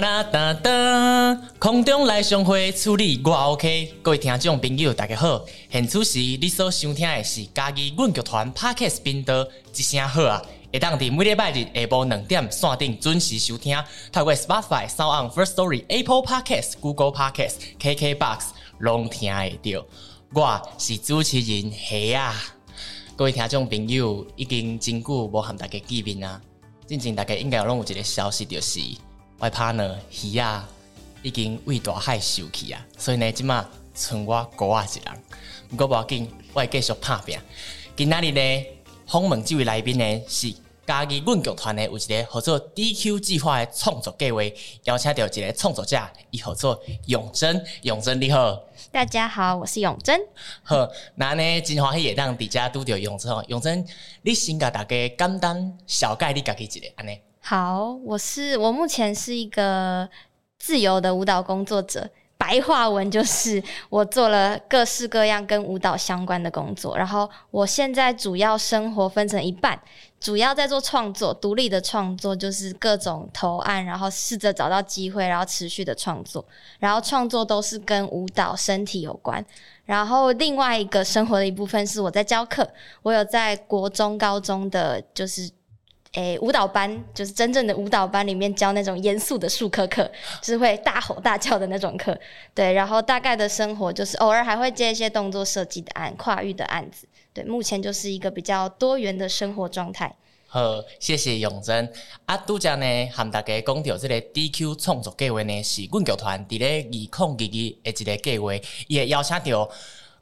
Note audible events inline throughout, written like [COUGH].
哒哒哒，空中来相会，处理我 OK。各位听众朋友，大家好，现此时你所收听的是嘉义阮剧团 Podcast 频道，一声好啊！会当伫每礼拜日下晡两点线顶准时收听，透过 Spotify、SoundOn、First Story、Apple Podcast、Google Podcast、KKBox 拢听会到。我是主持人黑啊！各位听众朋友，已经真久无和大家见面啊！最近大家应该拢有一个消息，就是。我怕呢，鱼啊已经为大海受气啊，所以呢，即马剩我孤啊一人。毋过无要紧，我会继续拍拼。今仔日呢，访问即位来宾呢是嘉义阮剧团呢有一个合作 DQ 计划的创作计划，邀请到一个创作者，伊合作永贞，永贞你好，大家好，我是永贞。好，那呢，真欢喜会当伫遮拄着永贞哦。永贞，你先甲大家简单小概你家己一个安尼。好，我是我目前是一个自由的舞蹈工作者，白话文就是我做了各式各样跟舞蹈相关的工作。然后我现在主要生活分成一半，主要在做创作，独立的创作就是各种投案，然后试着找到机会，然后持续的创作。然后创作都是跟舞蹈身体有关。然后另外一个生活的一部分是我在教课，我有在国中、高中的就是。诶、舞蹈班就是真正的舞蹈班里面教那种严肃的术科课，就是会大吼大叫的那种课。对，然后大概的生活就是偶尔还会接一些动作设计的案、跨域的案子。对，目前就是一个比较多元的生活状态。好，谢谢永真。啊，拄则呢，和大家讲到这个 DQ 创作计划呢，是阮剧团伫咧二零二二的一个计划，也邀请到。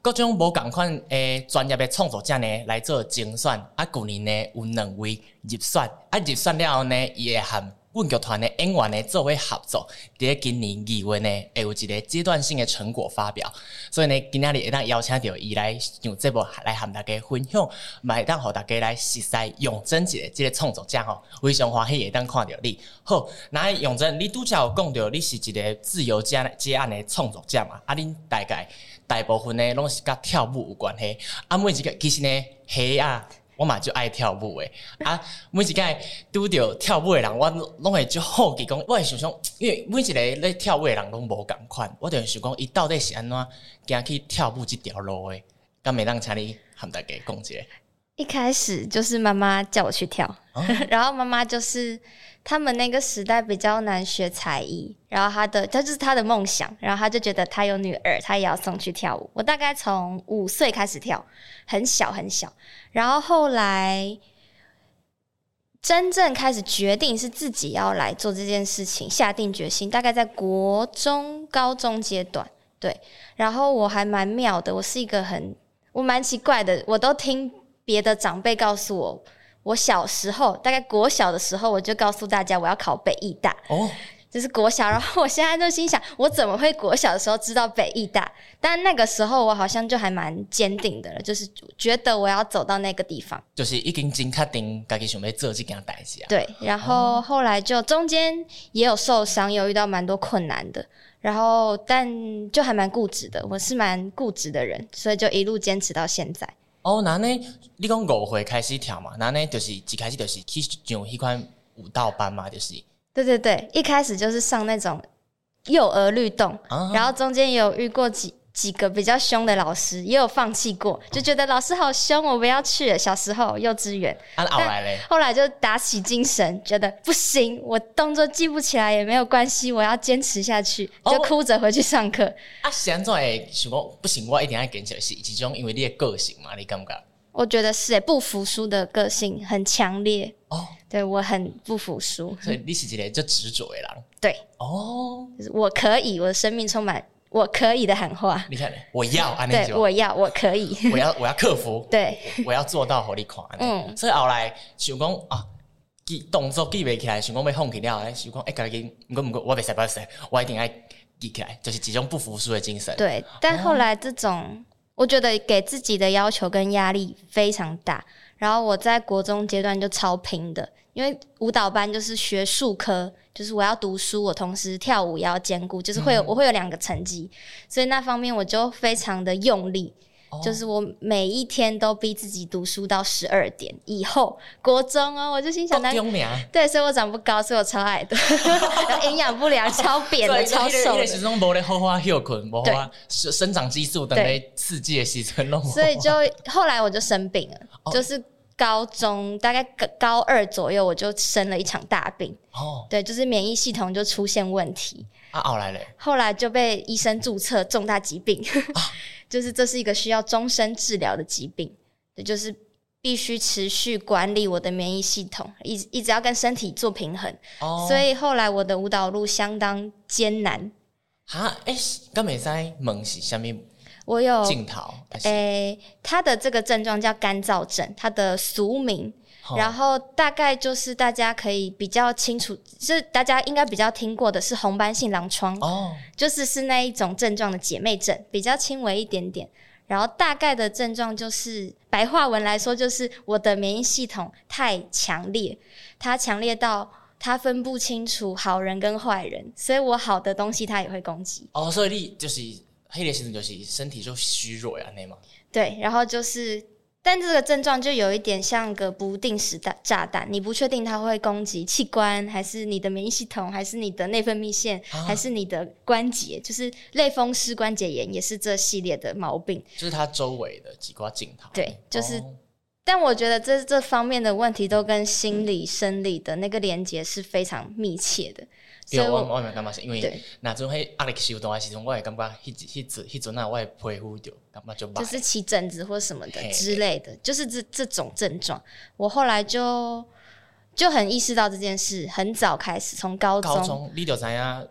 各种无共款诶专业诶创作者呢来做精选，啊，旧年呢有两位入选，啊，入选了后呢，伊会和阮剧团的演员呢做为合作，伫咧今年二月呢会有一个阶段性的成果发表，所以呢，今仔日会当邀请到伊来上节目来和大家分享，会当和大家来熟悉咏真一个这个创作者吼，非常欢喜会当看到你。好，那咏真，你拄则有讲到你是一个自由接接案的创作者嘛？啊，恁大概？大部分呢，拢是甲跳舞有关系。啊，每一个其实呢，嘿啊，我嘛就爱跳舞诶。啊，每一个拄着跳舞诶人，我拢会就好奇讲，我会想想，因为每一个咧跳舞诶人拢无共款，我就想讲，伊到底是安怎行去跳舞即条路诶？敢每当请你和大家讲一下。一开始就是妈妈叫我去跳，哦、[LAUGHS] 然后妈妈就是。他们那个时代比较难学才艺，然后他的他就是他的梦想，然后他就觉得他有女儿，他也要送去跳舞。我大概从五岁开始跳，很小很小，然后后来真正开始决定是自己要来做这件事情，下定决心，大概在国中、高中阶段，对。然后我还蛮妙的，我是一个很我蛮奇怪的，我都听别的长辈告诉我。我小时候，大概国小的时候，我就告诉大家我要考北艺大。哦，就是国小。然后我现在就心想，我怎么会国小的时候知道北艺大？但那个时候我好像就还蛮坚定的了，就是觉得我要走到那个地方。就是已经真确定自己想要做这件代志啊。对，然后后来就中间也有受伤，有遇到蛮多困难的。然后但就还蛮固执的，我是蛮固执的人，所以就一路坚持到现在。哦，那呢？你讲五岁开始跳嘛？那呢？就是一开始就是去上迄款舞蹈班嘛？就是。对对对，一开始就是上那种幼儿律动，啊、然后中间有遇过几几个比较凶的老师，也有放弃过，就觉得老师好凶，我不要去了。小时候幼稚园，啊，后来嘞，后来就打起精神，觉得不行，我动作记不起来也没有关系，我要坚持下去，就哭着回去上课。哦、啊，现在想讲不行，我一定要坚持，是其中因为你的个性嘛，你感觉？我觉得是诶，不服输的个性很强烈哦。对，我很不服输，所以你是一个就执着的人。对哦，就是我可以，我的生命充满。我可以的喊话，你看，我要，对，我要，我可以，我要，[LAUGHS] 我要克服，对，我要做到火力狂，嗯，所以后来想讲啊，记动作记不起来，想讲要放弃了，想讲哎，赶紧，不过不过，我别说别说，我一定要记起来，就是集中不服输的精神。对，但后来这种，哦、我觉得给自己的要求跟压力非常大，然后我在国中阶段就超拼的，因为舞蹈班就是学术科。就是我要读书，我同时跳舞也要兼顾，就是会有、嗯、我会有两个成绩，所以那方面我就非常的用力，哦、就是我每一天都逼自己读书到十二点以后。国中哦，我就心想那，对，所以我长不高，所以我超矮的，[LAUGHS] 营养不良，超扁的，超瘦的。始终没得好好休困，没好生长激素等于刺激的时阵弄。所以就后来我就生病了，哦、就是。高中大概高二左右，我就生了一场大病。哦，对，就是免疫系统就出现问题。啊，后来嘞？后来就被医生注册重大疾病，啊、[LAUGHS] 就是这是一个需要终身治疗的疾病。也就是必须持续管理我的免疫系统，一一直要跟身体做平衡。哦，所以后来我的舞蹈路相当艰难。啊，哎、欸，刚没在问是什么？我有镜头，诶、欸，他的这个症状叫干燥症，他的俗名，哦、然后大概就是大家可以比较清楚，就是大家应该比较听过的是红斑性狼疮，哦，就是是那一种症状的姐妹症，比较轻微一点点。然后大概的症状就是白话文来说，就是我的免疫系统太强烈，它强烈到它分不清楚好人跟坏人，所以我好的东西它也会攻击。哦，所以你就是。黑的其实就是身体就虚弱呀，那吗？对，然后就是，但这个症状就有一点像个不定时的炸弹，你不确定它会攻击器官，还是你的免疫系统，还是你的内分泌腺，啊、还是你的关节，就是类风湿关节炎也是这系列的毛病。就是它周围的几块镜头。对，就是，哦、但我觉得这这方面的问题都跟心理生理的那个连接是非常密切的。对，我我咪感觉是因为那种迄压力受大的时阵，我会感觉迄迄阵迄阵啊，我会皮肤就感觉就就是起疹子或什么的之类的，就是这这种症状。我后来就就很意识到这件事，很早开始，从高中，高中你就知影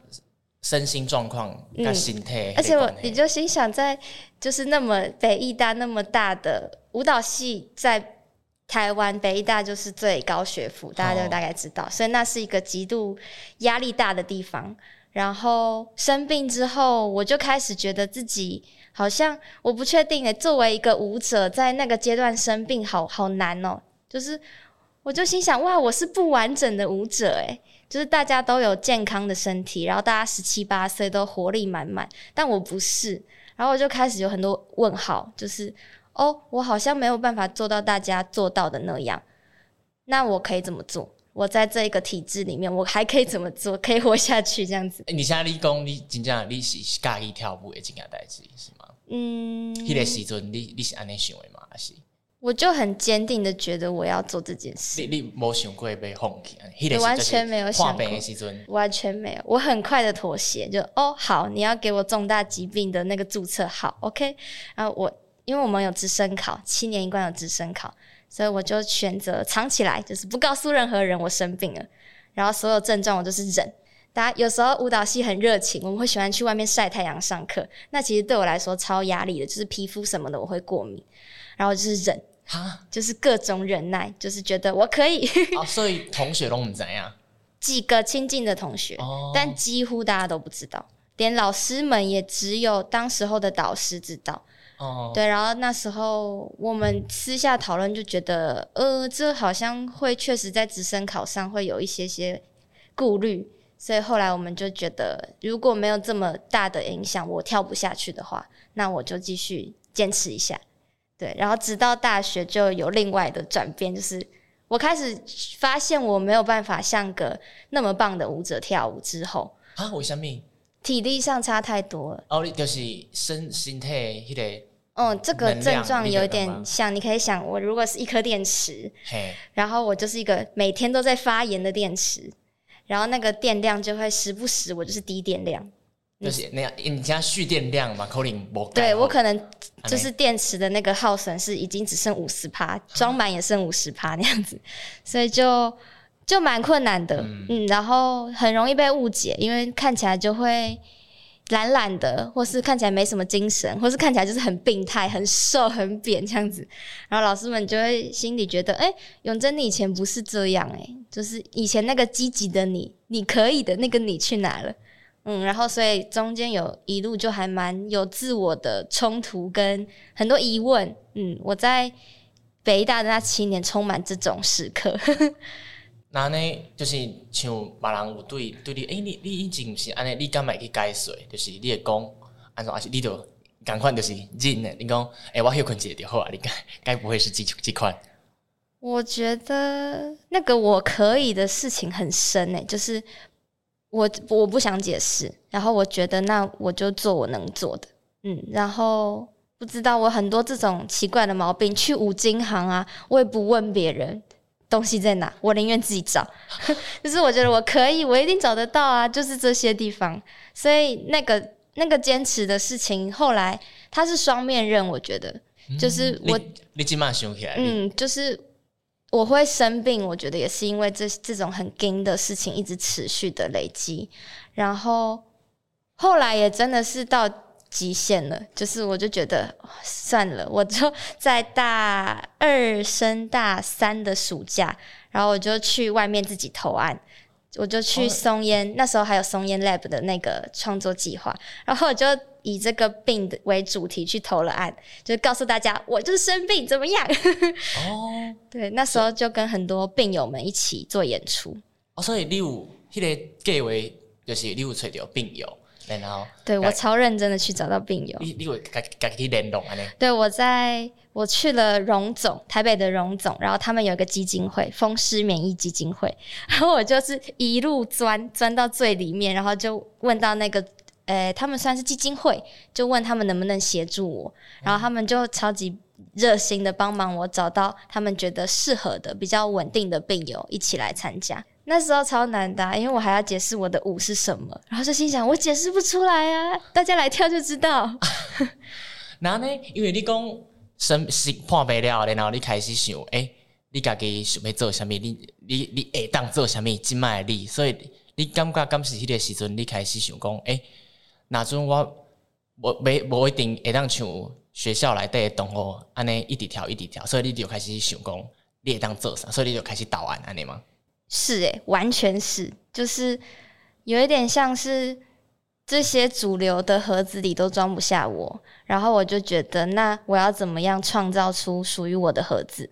身心状况跟心态，而且我你就心想，在就是那么北艺大那么大的舞蹈系在。台湾北艺大就是最高学府，大家就大概知道，oh. 所以那是一个极度压力大的地方。然后生病之后，我就开始觉得自己好像我不确定诶，作为一个舞者，在那个阶段生病好好难哦。就是我就心想，哇，我是不完整的舞者诶，就是大家都有健康的身体，然后大家十七八岁都活力满满，但我不是。然后我就开始有很多问号，就是。哦，我好像没有办法做到大家做到的那样。那我可以怎么做？我在这一个体制里面，我还可以怎么做，可以活下去这样子？[LAUGHS] 欸、你现在你讲你真正你是喜欢跳舞的这件代志是吗？嗯，迄个时阵你你是安尼想的吗？还是？我就很坚定的觉得我要做这件事。你你没想过被放弃？你完全没有想过。完全没有，我很快的妥协，就哦好，你要给我重大疾病的那个注册，好，OK，然后我。因为我们有直升考，七年一贯有直升考，所以我就选择藏起来，就是不告诉任何人我生病了。然后所有症状我都是忍。大家有时候舞蹈系很热情，我们会喜欢去外面晒太阳上课。那其实对我来说超压力的，就是皮肤什么的我会过敏，然后就是忍，哈就是各种忍耐，就是觉得我可以。哦，所以同学都不怎样？几个亲近的同学，哦、但几乎大家都不知道，连老师们也只有当时候的导师知道。Oh. 对，然后那时候我们私下讨论，就觉得，呃，这好像会确实在直升考上会有一些些顾虑，所以后来我们就觉得，如果没有这么大的影响，我跳不下去的话，那我就继续坚持一下。对，然后直到大学就有另外的转变，就是我开始发现我没有办法像个那么棒的舞者跳舞之后啊，为什么？体力上差太多了。哦，你就是身身体迄个。哦，这个症状有点像，你可以想，我如果是一颗电池，然后我就是一个每天都在发炎的电池，然后那个电量就会时不时我就是低电量，就是那样，你家蓄电量嘛，口令不对，我可能就是电池的那个耗损是已经只剩五十趴，装满也剩五十趴那样子，所以就就蛮困难的，嗯，嗯，然后很容易被误解，因为看起来就会。懒懒的，或是看起来没什么精神，或是看起来就是很病态、很瘦、很扁这样子，然后老师们就会心里觉得，哎、永贞你以前不是这样、欸，哎，就是以前那个积极的你，你可以的那个你去哪了？嗯，然后所以中间有一路就还蛮有自我的冲突跟很多疑问，嗯，我在北大的那七年充满这种时刻。那呢，就是像别人有对对你，诶、你你以前是安尼，你敢会去解水？就是你会讲，安怎还是你就赶快就是忍呢？你讲，诶、我休困一下就好啊，你该该不会是这这款？我觉得那个我可以的事情很深诶，就是我我不想解释，然后我觉得那我就做我能做的，嗯，然后不知道我很多这种奇怪的毛病，去五金行啊，我也不问别人。东西在哪？我宁愿自己找。[LAUGHS] 就是我觉得我可以，我一定找得到啊！就是这些地方，所以那个那个坚持的事情，后来它是双面刃。我觉得，就是我，嗯、你起码想起来，嗯，就是我会生病，我觉得也是因为这这种很惊的事情一直持续的累积，然后后来也真的是到。极限了，就是我就觉得算了，我就在大二升大三的暑假，然后我就去外面自己投案，我就去松烟，哦、那时候还有松烟 Lab 的那个创作计划，然后我就以这个病的为主题去投了案，就告诉大家我就是生病怎么样？哦，[LAUGHS] 对，那时候就跟很多病友们一起做演出。哦，所以你有迄个计划，就是你有找到病友。然后，对我超认真的去找到病友。你你会该该去联络啊？对，我在我去了荣总，台北的荣总，然后他们有一个基金会，风湿免疫基金会，[LAUGHS] 然后我就是一路钻钻到最里面，然后就问到那个，呃，他们算是基金会，就问他们能不能协助我，然后他们就超级热心的帮忙我找到他们觉得适合的、比较稳定的病友一起来参加。那时候超难的，因为我还要解释我的舞是什么，然后就心想我解释不出来啊，大家来跳就知道。[LAUGHS] 然后呢，因为你讲生是破不了，然后你开始想，诶、你家己想要做什么？你你你会当做什么？今麦你，所以你感觉敢是迄个时阵，你开始想讲，诶、欸，那阵我我没无一定会当像学校内底的同学安尼一直跳一直跳，所以你就开始想讲，你会当做啥？所以你就开始导案安尼嘛？是诶、完全是，就是有一点像是这些主流的盒子里都装不下我，然后我就觉得，那我要怎么样创造出属于我的盒子？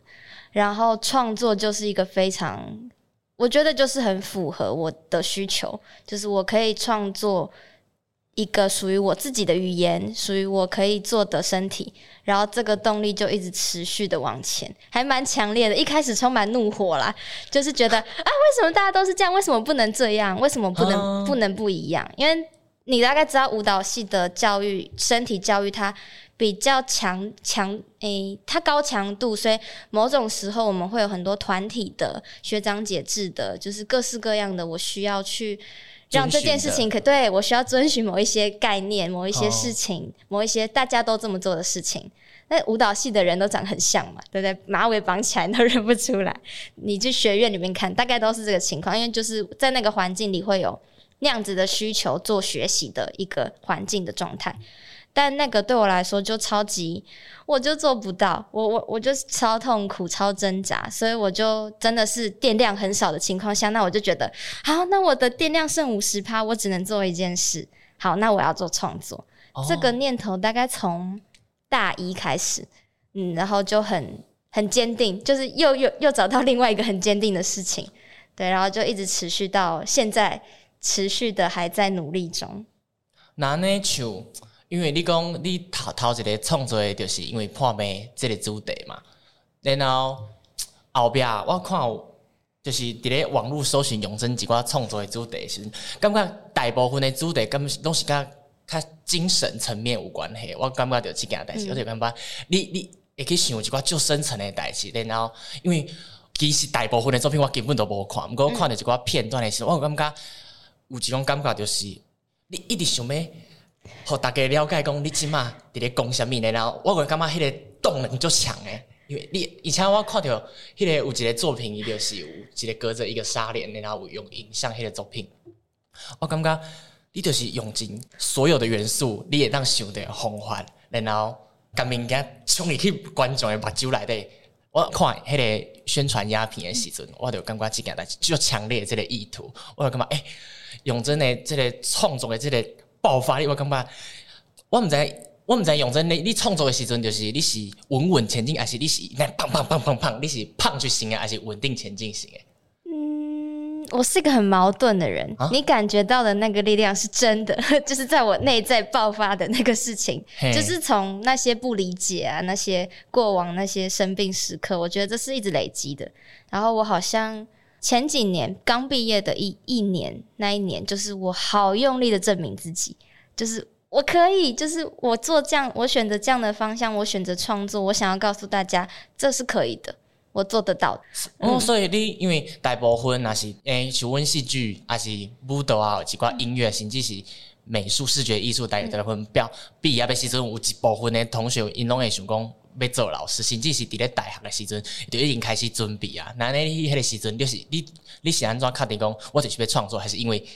然后创作就是一个非常，我觉得就是很符合我的需求，就是我可以创作。一个属于我自己的语言，属于我可以做的身体，然后这个动力就一直持续的往前，还蛮强烈的。一开始充满怒火啦，[LAUGHS] 就是觉得啊，为什么大家都是这样？为什么不能这样？为什么不能不能不一样？因为你大概知道舞蹈系的教育，身体教育它比较强强，诶，它高强度，所以某种时候我们会有很多团体的学长姐制的，就是各式各样的，我需要去。让这件事情可对我需要遵循某一些概念、某一些事情、哦、某一些大家都这么做的事情。那舞蹈系的人都长得很像嘛，对不对？马尾绑起来都 [LAUGHS] 认不出来。你去学院里面看，大概都是这个情况，因为就是在那个环境里会有那样子的需求做学习的一个环境的状态。但那个对我来说就超级，我就做不到，我我我就超痛苦、超挣扎，所以我就真的是电量很少的情况下，那我就觉得，好，那我的电量剩五十趴，我只能做一件事，好，那我要做创作。哦、这个念头大概从大一开始，嗯，然后就很很坚定，就是又又又找到另外一个很坚定的事情，对，然后就一直持续到现在，持续的还在努力中。那呢就。因为你讲你头头一个创作的，就是因为破病这个主题嘛。然后后壁我看有就是伫咧网络搜寻永珍一寡创作的主题时，感觉大部分的主题根本拢是甲较精神层面有关系。我感觉着即件代志，我就感觉你你会去想一寡较深层的代志。然后，因为其实大部分的作品我根本都无看，毋过我看着一寡片段的时候，我感觉有一种感觉，就是你一直想要，互大家了解讲你即马伫咧讲啥物呢？然后我会感觉迄个动能足强诶。因为你以前我看着迄个有一个作品，伊就是有一个隔着一个纱帘，然后有用影像迄个作品，我 [LAUGHS] 感觉你就是用尽所有的元素，你会当想的方法，然后甲物件冲入去观众诶目睭内底。我看迄个宣传鸦片诶时阵，我就感觉即件代志就强烈的这个意图，我就感觉诶，永真诶即个创作诶即个爆发力，我感觉我毋知。我毋知用真，你你创作的时阵，就是你是稳稳前进，还是你是那砰砰砰砰砰，你是胖去型的，还是稳定前进型的？嗯，我是一个很矛盾的人。啊、你感觉到的那个力量是真的，[LAUGHS] 就是在我内在爆发的那个事情，就是从那些不理解啊，那些过往那些生病时刻，我觉得这是一直累积的。然后我好像前几年刚毕业的一一年，那一年就是我好用力的证明自己，就是。我可以，就是我做这样，我选择这样的方向，我选择创作，我想要告诉大家，这是可以的，我做得到的。嗯，所以你因为大部分那是诶，像阮戏剧，还是舞蹈啊，几挂音乐，甚至是美术、视觉艺术，大部分毕毕业的时阵，有一部分的同学，因拢会想讲要做老师，甚至是伫咧大学的时阵，就已经开始准备啊。那你迄个时阵，就是你你是安怎确定讲，我就是要创作，还是因为？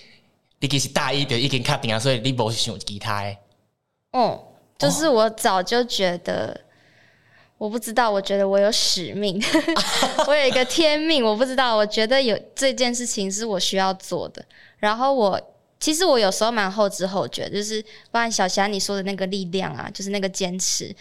你其实大一就已经确定啊，所以你无想其他的。嗯，就是我早就觉得，我不知道，我觉得我有使命，[LAUGHS] 我有一个天命，我不知道，我觉得有这件事情是我需要做的。然后我其实我有时候蛮后知后觉，就是包含小霞你说的那个力量啊，就是那个坚持，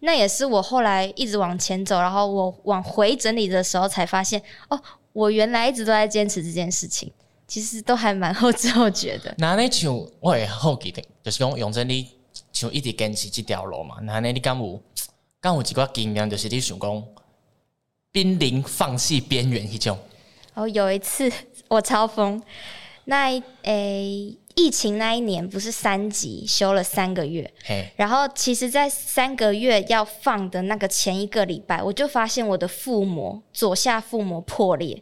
那也是我后来一直往前走，然后我往回整理的时候才发现，哦，我原来一直都在坚持这件事情。其实都还蛮后知后觉的。那你像我会好奇的，就是讲永真你像一直坚持这条路嘛？那你敢有敢有几个经验，就是你想讲濒临放弃边缘那种？哦，有一次我超疯，那诶、欸、疫情那一年不是三级休了三个月，嘿然后其实，在三个月要放的那个前一个礼拜，我就发现我的腹膜左下腹膜破裂。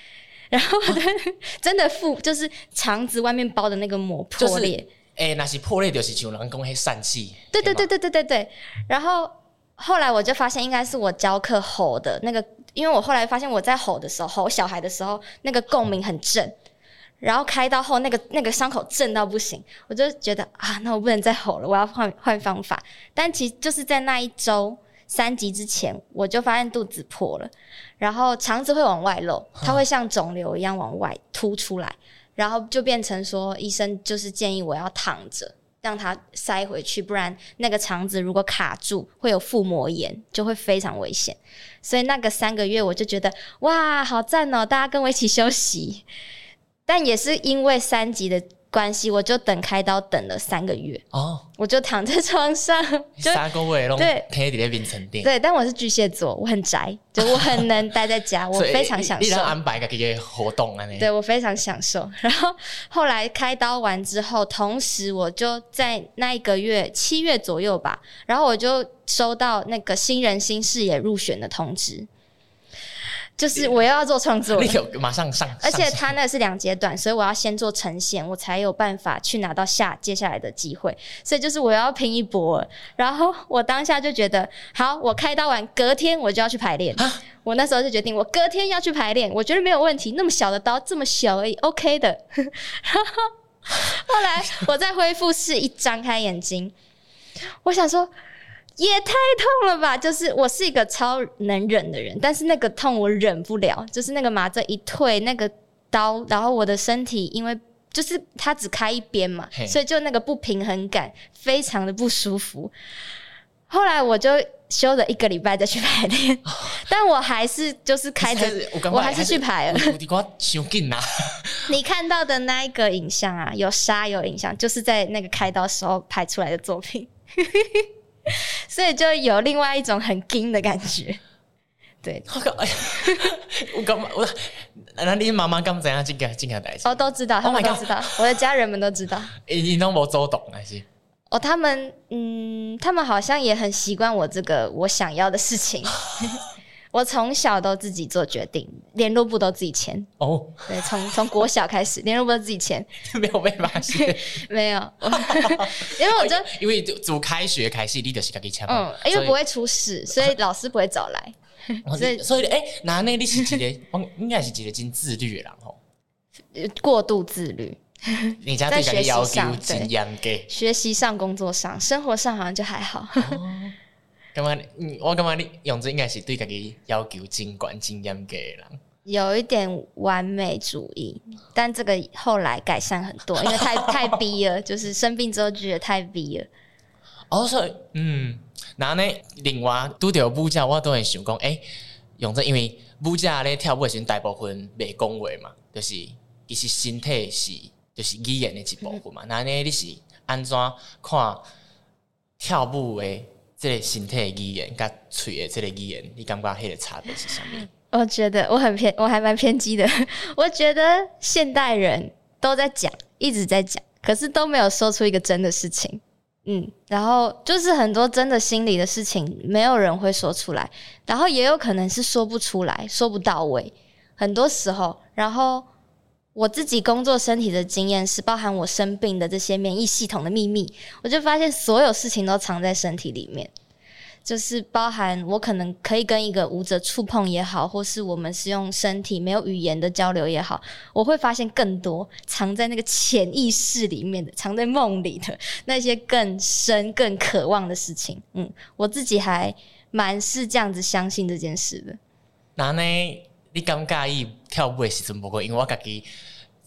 [LAUGHS] 然后 [LAUGHS] 真的腹就是肠子外面包的那个膜破裂，哎，那是破裂就是像人讲迄疝气。对对对对对对对。然后后来我就发现应该是我教课吼的那个，因为我后来发现我在吼的时候，吼小孩的时候，那个共鸣很正。然后开刀后那个那个伤口震到不行，我就觉得啊，那我不能再吼了，我要换换方法。但其实就是在那一周。三级之前，我就发现肚子破了，然后肠子会往外漏，它会像肿瘤一样往外凸出来，然后就变成说，医生就是建议我要躺着，让它塞回去，不然那个肠子如果卡住，会有腹膜炎，就会非常危险。所以那个三个月，我就觉得哇，好赞哦，大家跟我一起休息。但也是因为三级的。关系，我就等开刀等了三个月哦，我就躺在床上，[LAUGHS] 就三个月拢对，天天在冰沉淀。对，但我是巨蟹座，我很宅，就我很能待在家，[LAUGHS] 我非常享受。你安排个这些活动啊？对，我非常享受。然后后来开刀完之后，同时我就在那一个月七月左右吧，然后我就收到那个新人新视野入选的通知。就是我又要做创作，[LAUGHS] 马上上，而且他那是两阶段，所以我要先做呈现，我才有办法去拿到下接下来的机会。所以就是我要拼一波。然后我当下就觉得，好，我开刀完隔天我就要去排练。我那时候就决定，我隔天要去排练，我觉得没有问题。那么小的刀，这么小而已，OK 的。[LAUGHS] 然后后来我在恢复室一张开眼睛，我想说。也太痛了吧！就是我是一个超能忍的人，但是那个痛我忍不了。就是那个麻醉一退，那个刀，然后我的身体因为就是它只开一边嘛，所以就那个不平衡感非常的不舒服。后来我就休了一个礼拜再去排练，哦、但我还是就是开着，我，我还是去排了。[LAUGHS] 你看到的那一个影像啊，有沙有影像，就是在那个开刀时候拍出来的作品。[LAUGHS] 所以就有另外一种很惊的感觉，对。我干嘛？我那你妈妈刚怎样进个进个代志？哦，都知道，他们都知道，oh、我的家人们都知道。[LAUGHS] 你你都没周懂还是？哦，他们嗯，他们好像也很习惯我这个我想要的事情。[LAUGHS] 我从小都自己做决定，联络簿都自己签。哦，oh. 对，从从国小开始，联络簿都自己签，[LAUGHS] 没有被发现。[LAUGHS] 没有，[LAUGHS] 因为我就因为从开学开始，你就是自己签。嗯，因为不会出事，所以老师不会找来。所以，所以，哎，那那你是几个？应该是几个真自律的人吼？过度自律。你家对自己要求真严格。学习上、工作上、生活上好像就还好。干嘛？嗯，我感觉？你用这应该是对自己要求真管、真严格的人。有一点完美主义，但这个后来改善很多，因为太太逼了，就是生病之后觉得太逼了。哦，所以嗯，然后呢，另外拄着舞者，我都会想讲，诶、欸，用这因为舞者咧跳舞的时候大部分袂讲话嘛，就是其实身体是就是语言的一部分嘛。那呢、嗯，你是安怎看跳舞的？这个身体的语言跟嘴的这个语言，你感觉它的差别是什么？我觉得我很偏，我还蛮偏激的。[LAUGHS] 我觉得现代人都在讲，一直在讲，可是都没有说出一个真的事情。嗯，然后就是很多真的心里的事情，没有人会说出来，然后也有可能是说不出来，说不到位。很多时候，然后。我自己工作身体的经验是包含我生病的这些免疫系统的秘密，我就发现所有事情都藏在身体里面，就是包含我可能可以跟一个舞者触碰也好，或是我们是用身体没有语言的交流也好，我会发现更多藏在那个潜意识里面的，藏在梦里的那些更深、更渴望的事情。嗯，我自己还蛮是这样子相信这件事的。那呢？你敢介意跳舞的时阵？不过因为我家己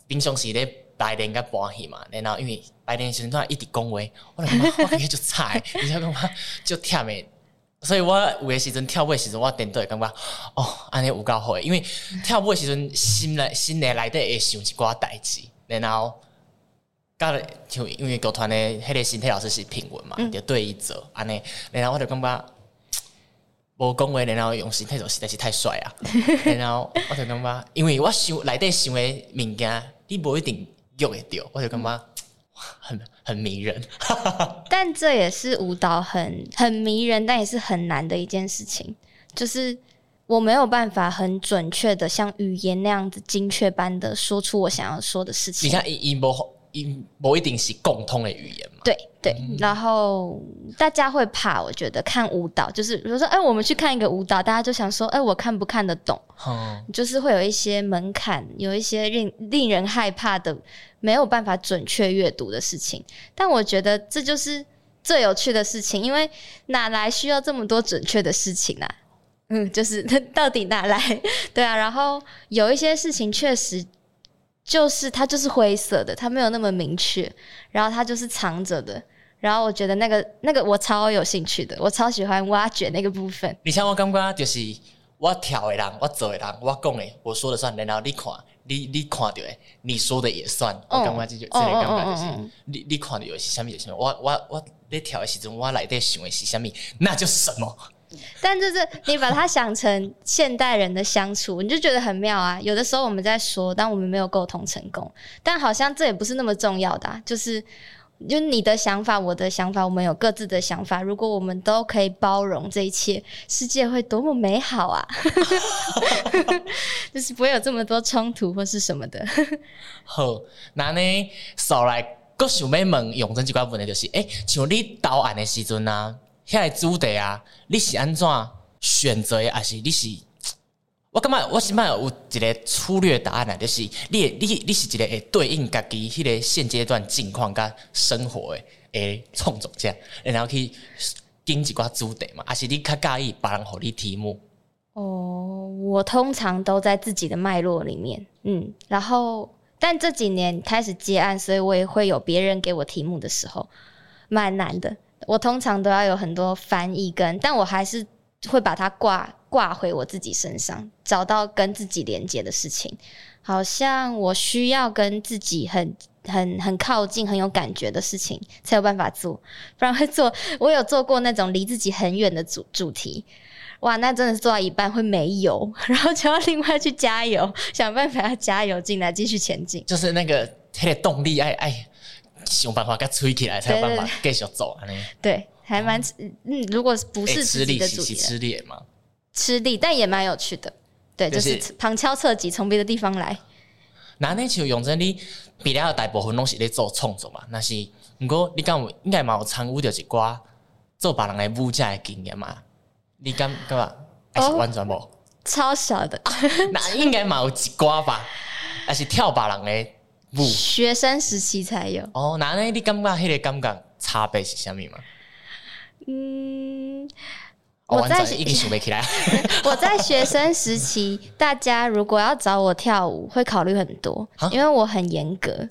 平常时咧排练甲搬戏嘛，然后因为排练时阵都一直讲话，我感觉 [LAUGHS] 我感觉就菜，而且感觉就忝诶。所以我有的时阵跳舞的时阵，我顶多会感觉哦，安尼有够好诶。因为跳舞的时阵心内心内内底会想一寡代志，然后甲就因为剧团的迄个身体老师是品文嘛，就对伊做安尼，然后我就感觉。无讲话，然后用身体做实在是太帅啊！[LAUGHS] 然后我就感觉，因为我想内底想的物件，你无一定用会到，我就感觉很很迷人。[LAUGHS] 但这也是舞蹈很很迷人，但也是很难的一件事情，就是我没有办法很准确的像语言那样子精确般的说出我想要说的事情。你看，一一波。不一定是共通的语言嘛？对对，然后大家会怕，我觉得看舞蹈就是，比如说，哎，我们去看一个舞蹈，大家就想说，哎，我看不看得懂？嗯，就是会有一些门槛，有一些令令人害怕的，没有办法准确阅读的事情。但我觉得这就是最有趣的事情，因为哪来需要这么多准确的事情啊？嗯，就是 [LAUGHS] 到底哪来？[LAUGHS] 对啊，然后有一些事情确实。就是它就是灰色的，它没有那么明确，然后它就是藏着的。然后我觉得那个那个我超有兴趣的，我超喜欢挖掘那个部分。你像我感觉就是我跳的人，我走的人，我讲的，我说的算。然后你看，你你看到的，你说的也算。我感觉这就这个感觉就是，你你看到的是什么就？什么？我我我在跳的时阵，我内底想的是什么？那就是什么。[LAUGHS] 但就是你把它想成现代人的相处，你就觉得很妙啊。有的时候我们在说，但我们没有沟通成功，但好像这也不是那么重要的。就是，就你的想法，我的想法，我们有各自的想法。如果我们都可以包容这一切，世界会多么美好啊！[LAUGHS] 就是不会有这么多冲突或是什么的。好，那呢，少来，我想要问永贞几块问题，就是，哎、像你到案的时阵啊。遐个主题啊，你是安怎选择的？还是你是？我感觉我是蛮有一个粗略答案啊，就是你你你是一个会对应家己迄个现阶段境况甲生活的诶创作者，然后去定一寡主题嘛？还是你较介意别人互你题目？哦，我通常都在自己的脉络里面，嗯，然后但这几年开始接案，所以我也会有别人给我题目的时候，蛮难的。我通常都要有很多翻译跟，但我还是会把它挂挂回我自己身上，找到跟自己连接的事情。好像我需要跟自己很很很靠近、很有感觉的事情，才有办法做，不然会做。我有做过那种离自己很远的主主题，哇，那真的是做到一半会没油，[LAUGHS] 然后就要另外去加油，想办法要加油进来继续前进。就是那个那个动力，哎哎，想办法给吹起来，才有办法继续走啊。对，还蛮嗯，如果不是吃力的主题，吃力嘛，吃力，但也蛮有趣的。对，就是旁敲侧击从别的地方来。那那就用真你比较大部分拢是咧做创作嘛？那是，不过你敢有应该嘛有参与着一寡做别人的舞者的经验嘛？你敢干嘛？还是完全无、哦？超小的，[LAUGHS] 那应该嘛有一寡吧？还是跳别人的舞？学生时期才有。哦，那那？你感觉迄个感觉差别是啥物嘛？嗯。我在一定想不起来。[LAUGHS] 我在学生时期，大家如果要找我跳舞，会考虑很多，因为我很严格。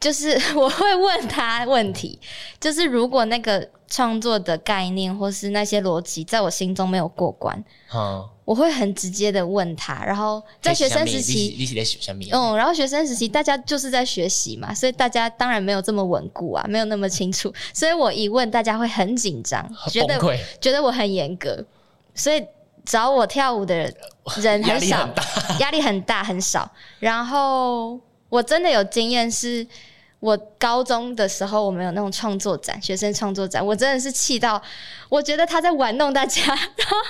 就是 [LAUGHS] 我会问他问题，就是如果那个创作的概念或是那些逻辑在我心中没有过关，嗯我会很直接的问他，然后在学生时期，嗯，然后学生时期大家就是在学习嘛，所以大家当然没有这么稳固啊，没有那么清楚，所以我一问大家会很紧张，觉得觉得我很严格，所以找我跳舞的人人很少，压力很大很少，然后我真的有经验是。我高中的时候，我们有那种创作展，学生创作展，我真的是气到，我觉得他在玩弄大家，然后，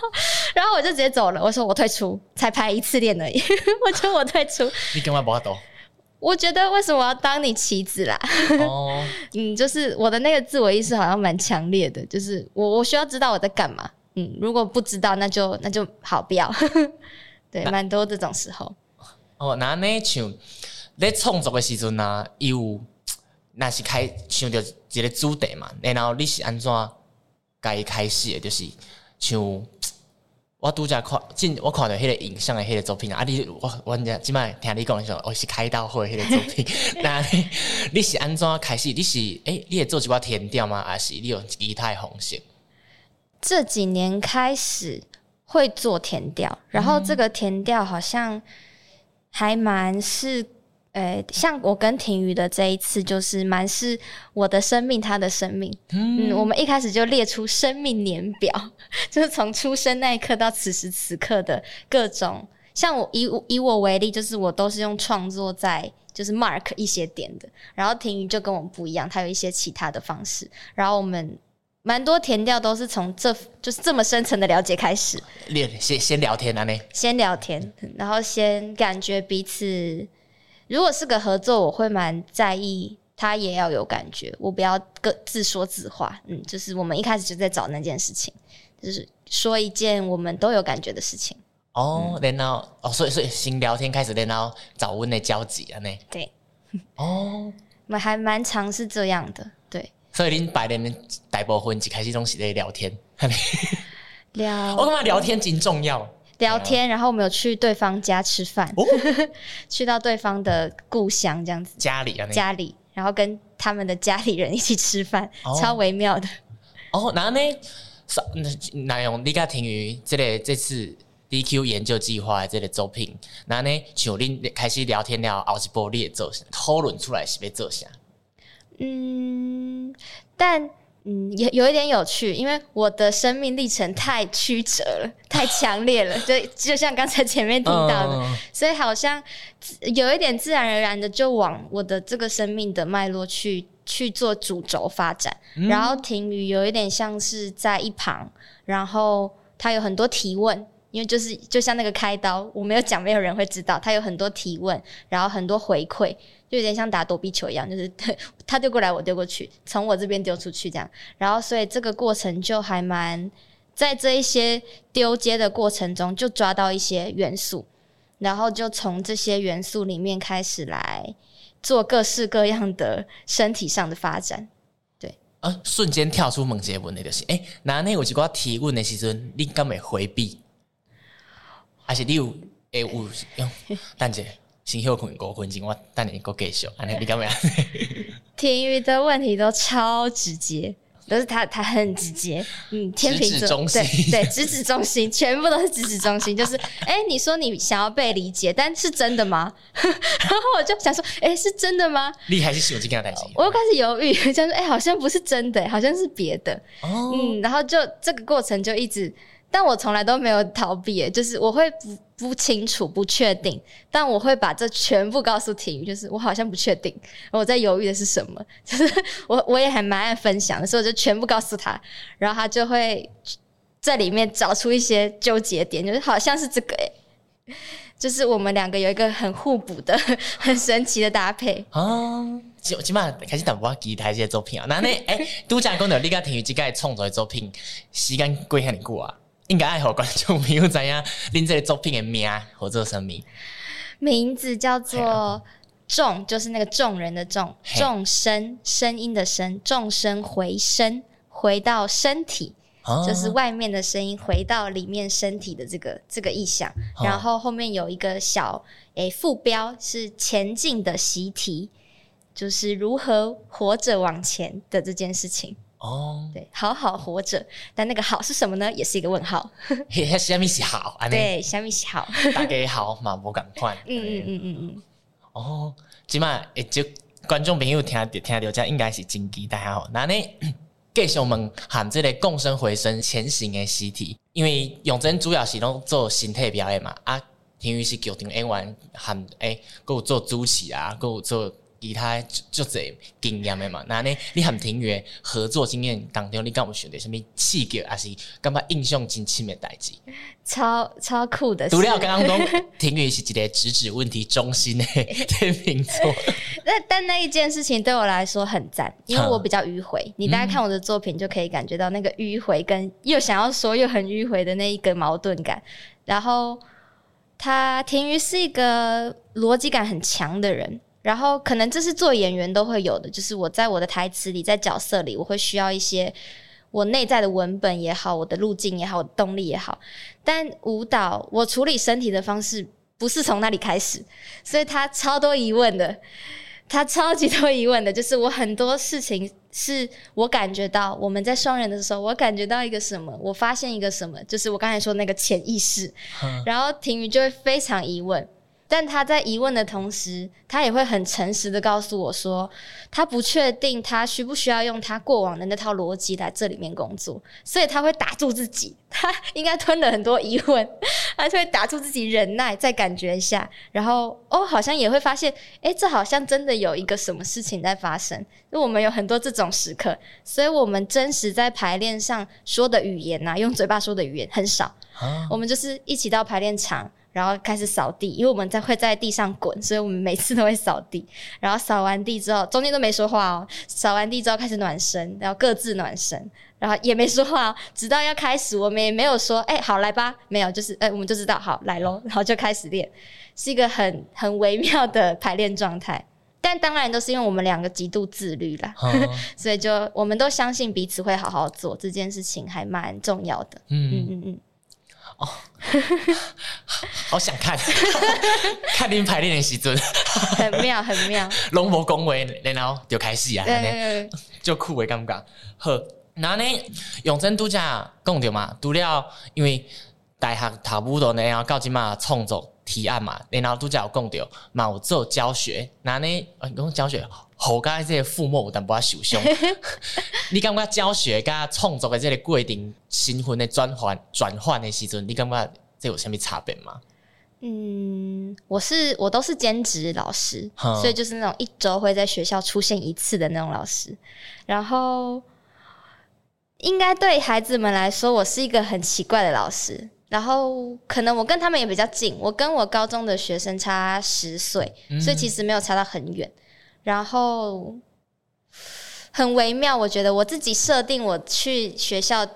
然后我就直接走了。我说我退出，才排一次练而已，[LAUGHS] 我觉得我退出。你干嘛不要走？我觉得为什么我要当你棋子啦？哦，[LAUGHS] 嗯，就是我的那个自我意识好像蛮强烈的，就是我我需要知道我在干嘛。嗯，如果不知道，那就那就好不要。[LAUGHS] 对，蛮多这种时候。哦，那那像在创作的时阵呢，有。[TSK] 若是开想着一个主题嘛，然后你是安怎该开始的？就是像 [TSK] 我拄则看，进我看到迄个影像的迄个作品啊，你我我即摆听你讲说，我是开刀会迄个作品，[LAUGHS] 那你，是安怎开始？你是诶、欸，你会做一寡田调吗？还是你用其他方式？这几年开始会做田调，然后这个田调好像还蛮是。像我跟婷瑜的这一次，就是蛮是我的生命，他的生命。嗯，嗯，我们一开始就列出生命年表，[LAUGHS] 就是从出生那一刻到此时此刻的各种。像我以以我为例，就是我都是用创作在就是 mark 一些点的。然后婷瑜就跟我们不一样，他有一些其他的方式。然后我们蛮多填调都是从这就是这么深层的了解开始。练先先聊天啊，呢？先聊天，然后先感觉彼此。如果是个合作，我会蛮在意他也要有感觉，我不要各自说自话。嗯，就是我们一开始就在找那件事情，就是说一件我们都有感觉的事情。哦，然后哦，所以所以新聊天开始，然后找温的交集啊，呢？对。哦，我们还蛮常是这样的，对。所以恁白天大部分一开始都是在聊天，聊。[LAUGHS] 我干嘛聊天真重要？聊天，然后我们有去对方家吃饭，哦、[LAUGHS] 去到对方的故乡这样子，家里啊，家里，然后跟他们的家里人一起吃饭，哦、超微妙的。哦，然后呢，那用你甲婷瑜这个这次 DQ 研究计划的这个作品，然后呢，像恁开始聊天了，后一步你会做啥？讨论出来是要做啥？嗯，但。嗯，有有一点有趣，因为我的生命历程太曲折了，[LAUGHS] 太强烈了，就就像刚才前面听到的，嗯、所以好像有一点自然而然的就往我的这个生命的脉络去去做主轴发展，嗯、然后婷宇有一点像是在一旁，然后他有很多提问，因为就是就像那个开刀，我没有讲，没有人会知道，他有很多提问，然后很多回馈。就有点像打躲避球一样，就是 [LAUGHS] 他丢过来，我丢过去，从我这边丢出去这样。然后，所以这个过程就还蛮在这一些丢接的过程中，就抓到一些元素，然后就从这些元素里面开始来做各式各样的身体上的发展。对，啊，瞬间跳出问一个问题就是，诶、欸，那你有几个提问的时阵，你敢会回避，还是你有诶有 [LAUGHS] 用？蛋姐。先休困五分钟，我等你个继续。安尼 [LAUGHS] 你干嘛？婷瑜的问题都超直接，都是他他很直接。嗯，天平座对对，直指中心，[LAUGHS] 全部都是直指中心。就是，哎、欸，你说你想要被理解，但是真的吗？然后我就想说，哎、欸，是真的吗？你还是喜欢这样担心？我又开始犹豫，就说，哎、欸，好像不是真的，好像是别的。哦，嗯，然后就这个过程就一直但我从来都没有逃避，就是我会不不清楚、不确定，但我会把这全部告诉婷瑜，就是我好像不确定，我在犹豫的是什么，就是我我也还蛮爱分享，所以我就全部告诉他，然后他就会在里面找出一些纠结点，就是好像是这个诶，[LAUGHS] 就是我们两个有一个很互补的、很神奇的搭配啊。起起码开始淡薄仔期待这些作品啊，那那，诶，拄则讲到你甲婷瑜即个创作的作品，时间过遐尼久啊？应该爱好观众朋友知影，恁这个作品的名或者什么？名字叫做“众”，就是那个众人的“众”，众生声音的“声”，众生回声，回到身体，哦、就是外面的声音回到里面身体的这个这个意象。哦、然后后面有一个小诶、欸、副标是“前进的习题”，就是如何活着往前的这件事情。哦，对，好好活着，但那个好是什么呢？也是一个问号。[LAUGHS] 嘿，虾米是好？对，虾米是好？大家好嘛，无共款。[LAUGHS] 嗯嗯嗯嗯嗯。哦，即马诶，就观众朋友听听到这，应该是真期待吼。那呢，[CLEARS THROAT] 继续问喊这个共生回声前行的习题，因为永真主要是拢做形体表演嘛，啊，婷瑜是剧场演员，含诶，佮有做主持啊，佮有做。其他就这经验的嘛，那呢，你和婷瑜合作经验当中，你敢有选择什么契机，还是感觉印象真深的代志？超超酷的！除了刚刚讲婷瑜是一个直指问题中心的天秤座，那但那一件事情对我来说很赞，因为我比较迂回。嗯、你大家看我的作品就可以感觉到那个迂回跟又想要说又很迂回的那一个矛盾感。然后他婷瑜是一个逻辑感很强的人。然后可能这是做演员都会有的，就是我在我的台词里，在角色里，我会需要一些我内在的文本也好，我的路径也好，我的动力也好。但舞蹈，我处理身体的方式不是从那里开始，所以他超多疑问的，他超级多疑问的，就是我很多事情是我感觉到我们在双人的时候，我感觉到一个什么，我发现一个什么，就是我刚才说那个潜意识，然后婷瑜就会非常疑问。但他在疑问的同时，他也会很诚实的告诉我说，他不确定他需不需要用他过往的那套逻辑来这里面工作，所以他会打住自己，他应该吞了很多疑问，他就会打住自己忍耐，再感觉一下，然后哦，好像也会发现，诶，这好像真的有一个什么事情在发生，因为我们有很多这种时刻，所以我们真实在排练上说的语言呐、啊，用嘴巴说的语言很少，啊、我们就是一起到排练场。然后开始扫地，因为我们在会在地上滚，所以我们每次都会扫地。[LAUGHS] 然后扫完地之后，中间都没说话哦。扫完地之后开始暖身，然后各自暖身，然后也没说话哦。直到要开始，我们也没有说“哎，好来吧”，没有，就是哎，我们就知道好来喽，[LAUGHS] 然后就开始练，是一个很很微妙的排练状态。但当然都是因为我们两个极度自律啦，呵 [LAUGHS] 所以就我们都相信彼此会好好做这件事情，还蛮重要的。嗯嗯嗯嗯。哦，[LAUGHS] 好想看，[LAUGHS] 看您排练的时阵，很妙很妙，拢无讲话，然后就开始啊，就酷的感觉。好，那呢，永真拄则讲着嘛，除了因为大学读舞蹈呢，然后到即嘛创作提案嘛，然后拄则有讲着嘛有做教学，那呢，讲教学。好，甲这个父母有淡薄仔受伤。[LAUGHS] 你感觉教学甲创作的这个过程，身份的转换转换的时阵，你感觉这有什么差别吗？嗯，我是我都是兼职老师，嗯、所以就是那种一周会在学校出现一次的那种老师。然后，应该对孩子们来说，我是一个很奇怪的老师。然后，可能我跟他们也比较近，我跟我高中的学生差十岁，嗯、所以其实没有差到很远。然后很微妙，我觉得我自己设定我去学校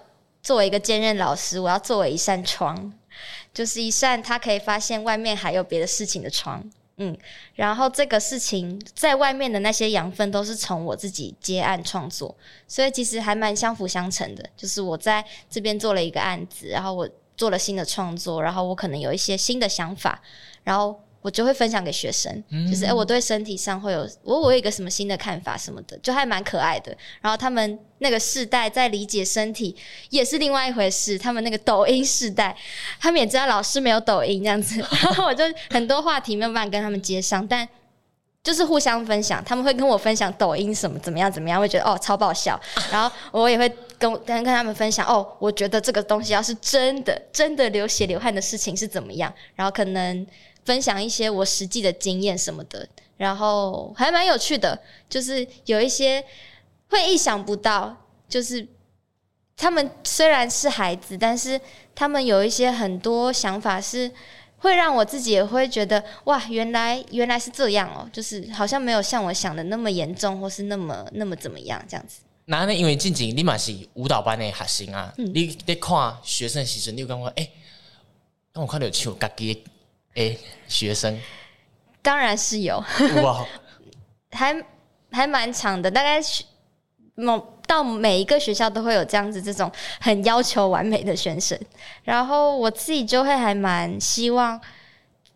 作为一个兼任老师，我要作为一扇窗，就是一扇他可以发现外面还有别的事情的窗。嗯，然后这个事情在外面的那些养分都是从我自己接案创作，所以其实还蛮相辅相成的。就是我在这边做了一个案子，然后我做了新的创作，然后我可能有一些新的想法，然后。我就会分享给学生，就是哎、欸，我对身体上会有我我有一个什么新的看法什么的，就还蛮可爱的。然后他们那个世代在理解身体也是另外一回事，他们那个抖音世代，他们也知道老师没有抖音这样子，[LAUGHS] 然后我就很多话题没有办法跟他们接上，但就是互相分享，他们会跟我分享抖音什么怎么样怎么样，会觉得哦超爆笑，然后我也会。跟跟跟他们分享哦，我觉得这个东西要是真的真的流血流汗的事情是怎么样，然后可能分享一些我实际的经验什么的，然后还蛮有趣的，就是有一些会意想不到，就是他们虽然是孩子，但是他们有一些很多想法是会让我自己也会觉得哇，原来原来是这样哦，就是好像没有像我想的那么严重，或是那么那么怎么样这样子。那呢？因为静静你嘛是舞蹈班的学生啊，嗯、你在看学生的时阵，你有感觉哎，让我看到像家己诶学生，当然是有，哇，[LAUGHS] 还还蛮长的，大概某到每一个学校都会有这样子这种很要求完美的学生，然后我自己就会还蛮希望，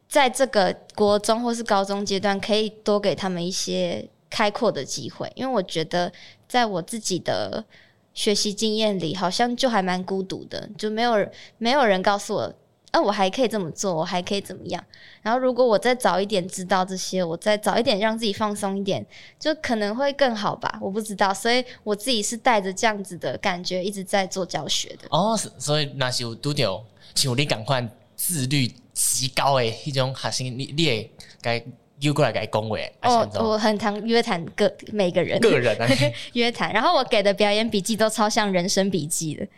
在这个国中或是高中阶段，可以多给他们一些开阔的机会，因为我觉得。在我自己的学习经验里，好像就还蛮孤独的，就没有没有人告诉我，啊，我还可以这么做，我还可以怎么样？然后如果我再早一点知道这些，我再早一点让自己放松一点，就可能会更好吧？我不知道，所以我自己是带着这样子的感觉一直在做教学的。哦，所以那是有拄到，像你赶快自律极高的一种学生，你你也该。又过来给恭维哦，我很常约谈个每个人，个人啊，[LAUGHS] 约谈，然后我给的表演笔记都超像人生笔记的，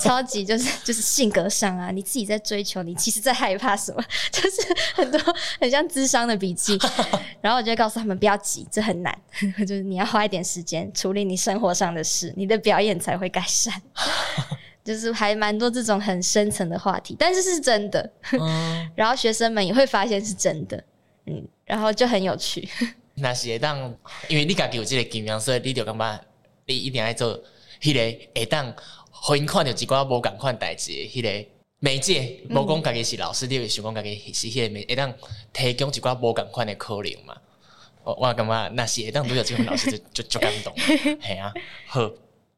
超级就是 [LAUGHS] 就是性格上啊，你自己在追求，你其实在害怕什么，[LAUGHS] 就是很多很像智商的笔记，[LAUGHS] 然后我就会告诉他们不要急，这很难，就是你要花一点时间处理你生活上的事，你的表演才会改善，就是还蛮多这种很深层的话题，但是是真的，嗯、然后学生们也会发现是真的，嗯。然后就很有趣。那是会当，因为你家己有这个经验，所以你就感觉你一定要做迄个会当，互因看到一寡无共款代志的迄个媒介。无讲家己是老师，嗯、你会想讲家己是迄个媒，会当提供一寡无共款的可能嘛？我我感觉若是会当拄着即种老师就就就感动。[LAUGHS] 系啊，好。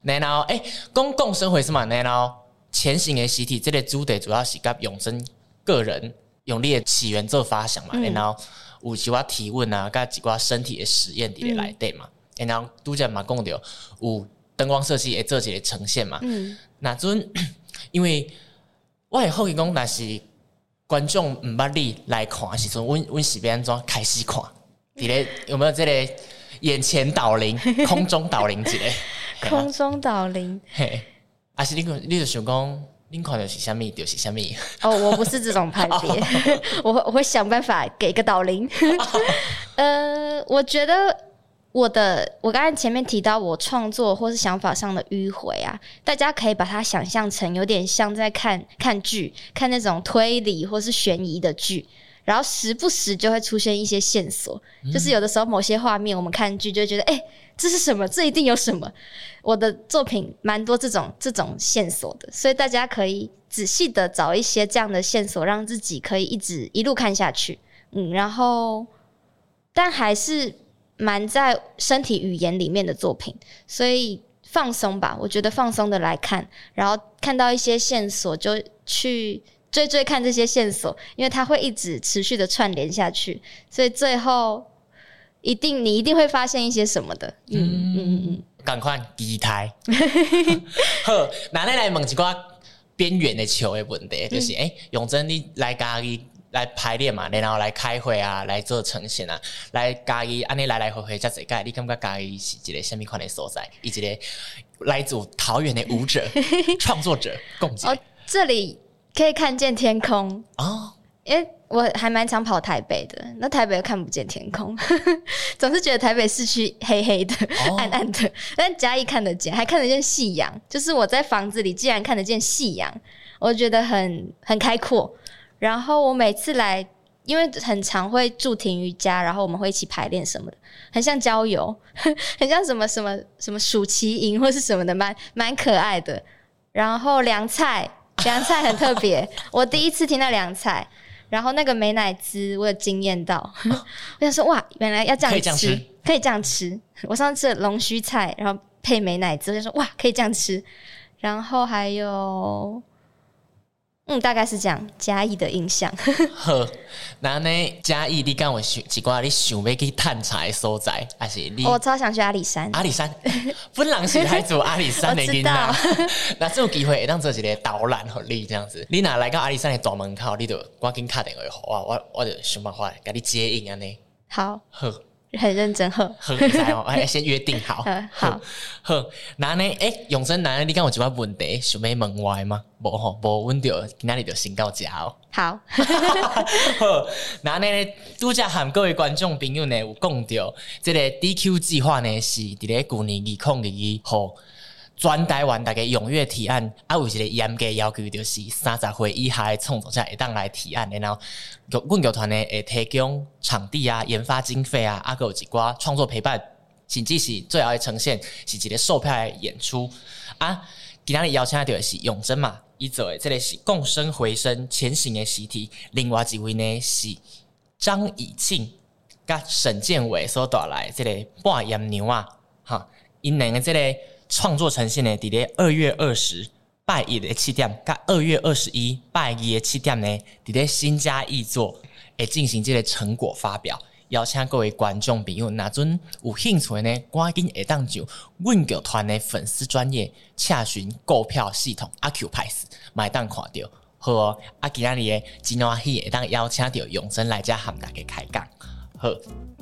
然后诶，公共生活是嘛？然后前行的习题，这个主题主要是甲永生个人用你的起源做发想嘛？嗯、然后。有一寡提问啊，甲一寡身体的实验伫咧内底嘛，嗯、然后拄则嘛讲到有灯光设计会做一个呈现嘛。嗯，那阵 [COUGHS] 因为我会好奇讲，若是观众毋捌你来看的时阵，阮阮是变安怎开始看？伫咧有没有即个眼前导灵、[LAUGHS] 空中导灵之类？[LAUGHS] 空中导灵，嘿，还是你你就想讲？林款的是虾米，就是虾米。哦，我不是这种派别，[LAUGHS] 我会我会想办法给个导灵。呃，我觉得我的我刚才前面提到我创作或是想法上的迂回啊，大家可以把它想象成有点像在看看剧，看那种推理或是悬疑的剧。然后时不时就会出现一些线索，嗯、就是有的时候某些画面我们看剧就会觉得，哎、欸，这是什么？这一定有什么。我的作品蛮多这种这种线索的，所以大家可以仔细的找一些这样的线索，让自己可以一直一路看下去。嗯，然后但还是蛮在身体语言里面的作品，所以放松吧。我觉得放松的来看，然后看到一些线索就去。追追看这些线索，因为它会一直持续的串联下去，所以最后一定你一定会发现一些什么的。嗯嗯嗯嗯，赶快期待。[LAUGHS] 好，那你来问一个边缘的球的问题，就是哎，永贞你来家己来排练嘛，然后来开会啊，来做呈现啊，来家己安尼来来回回这几届，你感觉家己是一个什么款的所在？以及个来自桃园的舞者、[LAUGHS] 创作者共解。哦，这里。可以看见天空哦，因为我还蛮常跑台北的，那台北又看不见天空，[LAUGHS] 总是觉得台北市区黑黑的、哦、暗暗的，但嘉义看得见，还看得见夕阳。就是我在房子里竟然看得见夕阳，我觉得很很开阔。然后我每次来，因为很常会住庭瑜伽，然后我们会一起排练什么的，很像郊游，[LAUGHS] 很像什么什么什么暑期营或是什么的，蛮蛮可爱的。然后凉菜。凉菜很特别，我第一次听到凉菜，然后那个美乃滋，我有惊艳到，[LAUGHS] 我想说哇，原来要这样吃，可以这样吃，可以这样吃。我上次吃了龙须菜，然后配美乃滋，我就说哇，可以这样吃。然后还有，嗯，大概是这样。嘉义的印象。[LAUGHS] 好，那呢？嘉义，你敢有想一寡你想要去探查的所在，还是你？我超想去阿里山。阿里山，本人是来自阿里山的 [LAUGHS] 囡仔。那这种机会会当做一个导览，和你这样子。你哪来到阿里山的大门口，你就赶紧打电话给我，我我就想办法给你接应安尼。好。好。很认真呵，好，哎，先约定好，[LAUGHS] 好，好，那呢？哎，永生男，你敢有一寡问题想要问我吗？无吼，无问到，今日就先到这哦。[LAUGHS] 好，[LAUGHS] 好，那呢？拄则和各位观众朋友呢有讲到，这个 DQ 计划呢是伫咧旧年二零二二号。全台湾大家踊跃提案，啊，有一个严格要求，就是三十岁以下的创作者会当来提案，然后，阮剧团呢会提供场地啊、研发经费啊，啊，有一寡创作陪伴，甚至是最后的呈现是一个售票的演出啊。今日邀请到的是永珍嘛，伊做的这个是共生回声前行的习题，另外一位呢是张以庆甲沈建伟所带来这个半阉牛啊，哈，因两个这个。创作呈现呢，伫咧二月二十拜一的七点，甲二月二十一拜二的七点呢，伫咧新家艺作会进行这个成果发表，邀请各位观众朋友，若阵有兴趣呢，赶紧会当就阮剧团的粉丝专业洽询购票系统阿 Q 派斯，买当看到，好哦，啊今仔日的真欢喜会当邀请到永生来遮和大家开讲。好，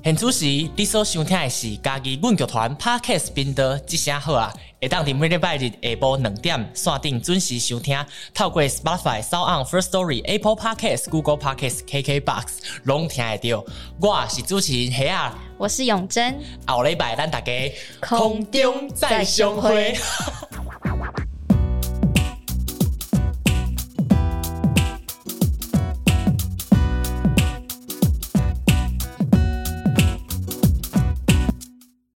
现主持你所收听的是家己阮剧团 Podcast 频道，一声好啊！会当伫每礼拜日下晡两点线顶准时收听，透过 Spotify、SoundOn、First Story、Apple Podcast、Google Podcast、KKBox，拢听会到。我是主持人黑啊，我是永珍，后礼拜咱大家空中再相会。[LAUGHS]